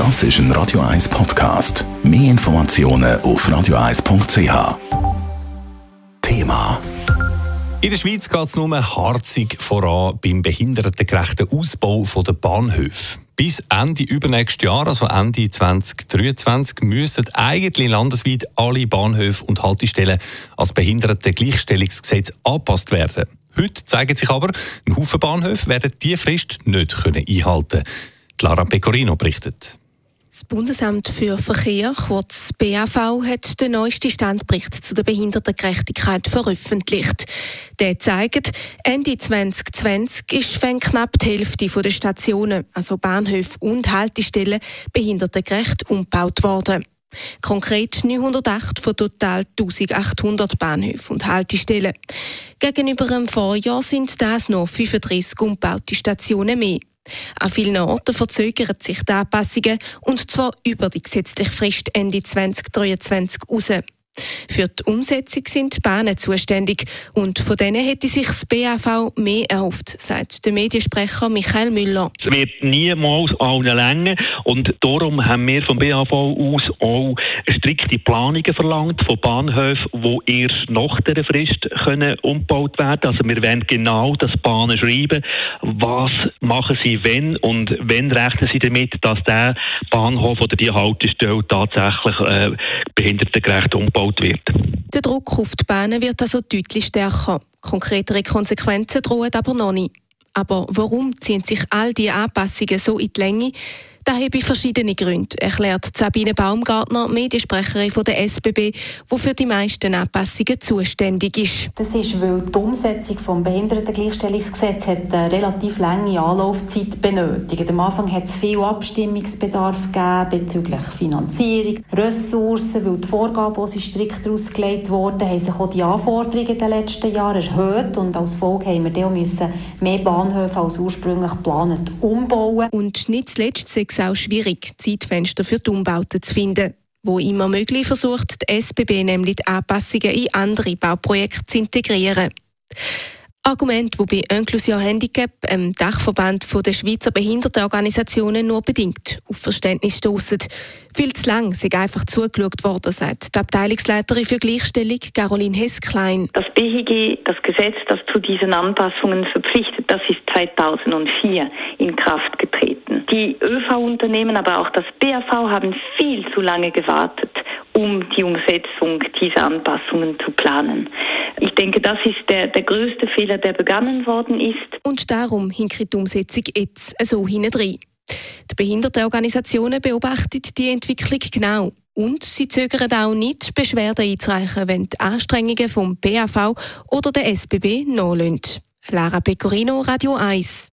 Das ist ein Radio 1 Podcast. Mehr Informationen auf radio1.ch. Thema. In der Schweiz geht es nur harzig voran beim behindertengerechten Ausbau der Bahnhöfe. Bis Ende übernächstes Jahr, also Ende 2023, müssen eigentlich landesweit alle Bahnhöfe und Haltestellen als Behindertengleichstellungsgesetz angepasst werden. Heute zeigen sich aber, ein Haufen Bahnhöfe werden diese Frist nicht einhalten können. Clara Pecorino berichtet. Das Bundesamt für Verkehr, kurz BAV, hat den neuesten Standbericht zu der Behindertengerechtigkeit veröffentlicht. Der zeigt, Ende 2020 ist von knapp die Hälfte der Stationen, also Bahnhöfe und Haltestellen, behindertengerecht umgebaut worden. Konkret 908 von total 1800 Bahnhöfen und Haltestellen. Gegenüber dem Vorjahr sind das noch 35 umgebaute Stationen mehr. An vielen Orten verzögern sich die Anpassungen und zwar über die gesetzliche Frist Ende 2023 raus. Für die Umsetzung sind die Bahnen zuständig. Und von denen hätte sich das BAV mehr erhofft, sagt der Mediensprecher Michael Müller. Es wird niemals allen Längen und darum haben wir vom BAV aus auch strikte Planungen verlangt von Bahnhöfen, die erst nach der Frist können umgebaut werden. Also wir werden genau das Bahnen schreiben, was machen sie wenn? Und wenn rechnen sie damit, dass der Bahnhof oder die Haltestelle tatsächlich äh, behindertengerecht umgebaut gebaut wird. Der Druck auf die Bahnen wird also deutlich stärker. Konkretere Konsequenzen drohen aber noch nicht. Aber warum ziehen sich all diese Anpassungen so in die Länge? Das habe verschiedene Gründe, erklärt Sabine Baumgartner, Mediensprecherin von der SBB, die für die meisten Anpassungen zuständig ist. Das ist, weil die Umsetzung des Behindertengleichstellungsgesetzes eine relativ lange Anlaufzeit benötigt. Am Anfang hat es viel Abstimmungsbedarf gegeben bezüglich Finanzierung, Ressourcen, weil die Vorgaben, die strikt ausgelegt wurden, haben sich auch die Anforderungen in den letzten Jahren erhöht und als Folge haben wir dann müssen mehr Bahnhöfe als ursprünglich geplant umbauen. Und nicht zuletzt es auch schwierig, Zeitfenster für die Umbauten zu finden. Wo immer möglich versucht die SBB nämlich die Anpassungen in andere Bauprojekte zu integrieren. Argument, wo bei Inclusion Handicap, einem Dachverband der Schweizer Behindertenorganisationen, nur bedingt auf Verständnis stoßen. Viel zu lang sei einfach zugeschaut worden, sagt die Abteilungsleiterin für Gleichstellung Caroline Hess-Klein. Das BHG, das Gesetz, das zu diesen Anpassungen verpflichtet, das ist 2004 in Kraft getreten. Die ÖV-Unternehmen, aber auch das BAV haben viel zu lange gewartet um die Umsetzung dieser Anpassungen zu planen. Ich denke, das ist der, der größte Fehler, der begangen worden ist. Und darum hinkt die Umsetzung jetzt so hinein. Die Behindertenorganisationen beobachten die Entwicklung genau. Und sie zögern auch nicht, Beschwerden einzureichen, wenn die Anstrengungen vom BAV oder der SBB nachlassen. Lara Pecorino, Radio 1.